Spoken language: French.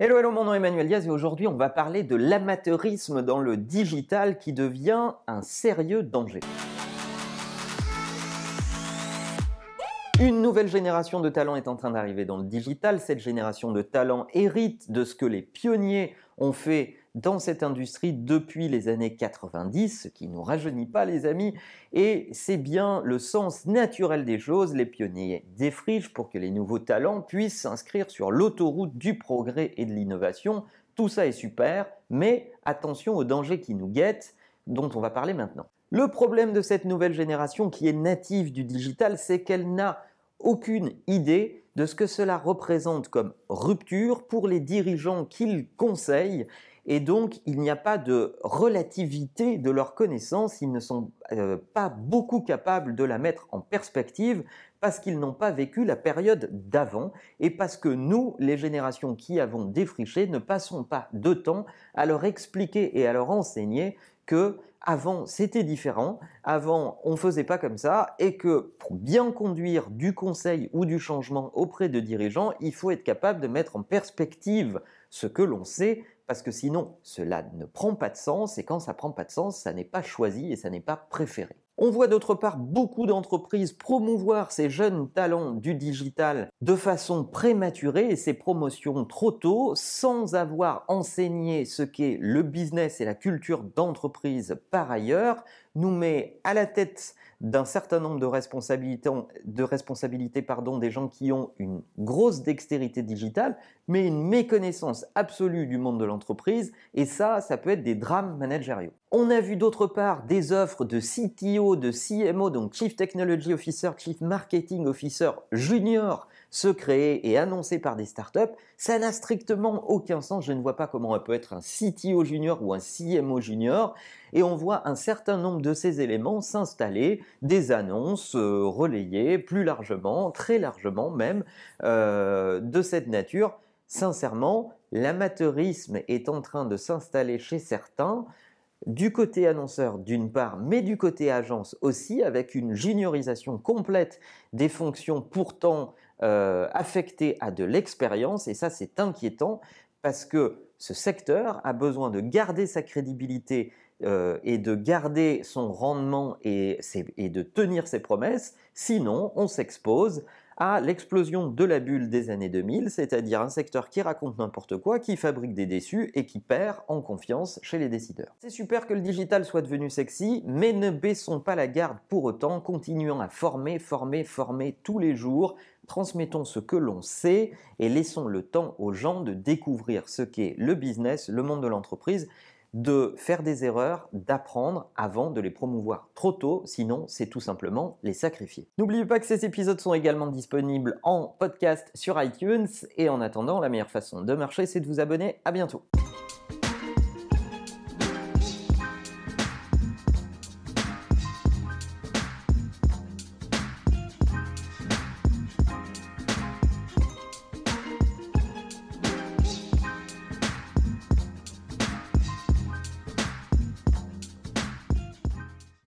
Hello, hello, mon nom est Emmanuel Diaz et aujourd'hui on va parler de l'amateurisme dans le digital qui devient un sérieux danger. Une nouvelle génération de talents est en train d'arriver dans le digital. Cette génération de talents hérite de ce que les pionniers ont fait dans cette industrie depuis les années 90, ce qui nous rajeunit pas les amis, et c'est bien le sens naturel des choses, les pionniers défrichent pour que les nouveaux talents puissent s'inscrire sur l'autoroute du progrès et de l'innovation. Tout ça est super, mais attention aux dangers qui nous guettent, dont on va parler maintenant. Le problème de cette nouvelle génération qui est native du digital, c'est qu'elle n'a aucune idée de ce que cela représente comme rupture pour les dirigeants qu'ils conseillent et donc il n'y a pas de relativité de leurs connaissances, ils ne sont euh, pas beaucoup capables de la mettre en perspective parce qu'ils n'ont pas vécu la période d'avant et parce que nous, les générations qui avons défriché, ne passons pas de temps à leur expliquer et à leur enseigner que avant c'était différent, avant on faisait pas comme ça et que pour bien conduire du conseil ou du changement auprès de dirigeants, il faut être capable de mettre en perspective ce que l'on sait parce que sinon cela ne prend pas de sens et quand ça prend pas de sens, ça n'est pas choisi et ça n'est pas préféré. On voit d'autre part beaucoup d'entreprises promouvoir ces jeunes talents du digital de façon prématurée et ces promotions trop tôt sans avoir enseigné ce qu'est le business et la culture d'entreprise par ailleurs nous met à la tête d'un certain nombre de responsabilités, de responsabilités pardon, des gens qui ont une grosse dextérité digitale, mais une méconnaissance absolue du monde de l'entreprise, et ça, ça peut être des drames managériaux. On a vu d'autre part des offres de CTO, de CMO, donc Chief Technology Officer, Chief Marketing Officer Junior, se créer et annoncées par des startups. Ça n'a strictement aucun sens. Je ne vois pas comment on peut être un CTO junior ou un CMO junior. Et on voit un certain nombre de ces éléments s'installer, des annonces euh, relayées plus largement, très largement même, euh, de cette nature. Sincèrement, l'amateurisme est en train de s'installer chez certains du côté annonceur d'une part, mais du côté agence aussi, avec une juniorisation complète des fonctions pourtant euh, affectées à de l'expérience, et ça c'est inquiétant parce que ce secteur a besoin de garder sa crédibilité euh, et de garder son rendement et, et de tenir ses promesses, sinon on s'expose à l'explosion de la bulle des années 2000, c'est-à-dire un secteur qui raconte n'importe quoi, qui fabrique des déçus et qui perd en confiance chez les décideurs. C'est super que le digital soit devenu sexy, mais ne baissons pas la garde pour autant, continuons à former, former, former tous les jours, transmettons ce que l'on sait et laissons le temps aux gens de découvrir ce qu'est le business, le monde de l'entreprise de faire des erreurs, d'apprendre avant de les promouvoir trop tôt, sinon c'est tout simplement les sacrifier. N'oubliez pas que ces épisodes sont également disponibles en podcast sur iTunes et en attendant, la meilleure façon de marcher, c'est de vous abonner. À bientôt.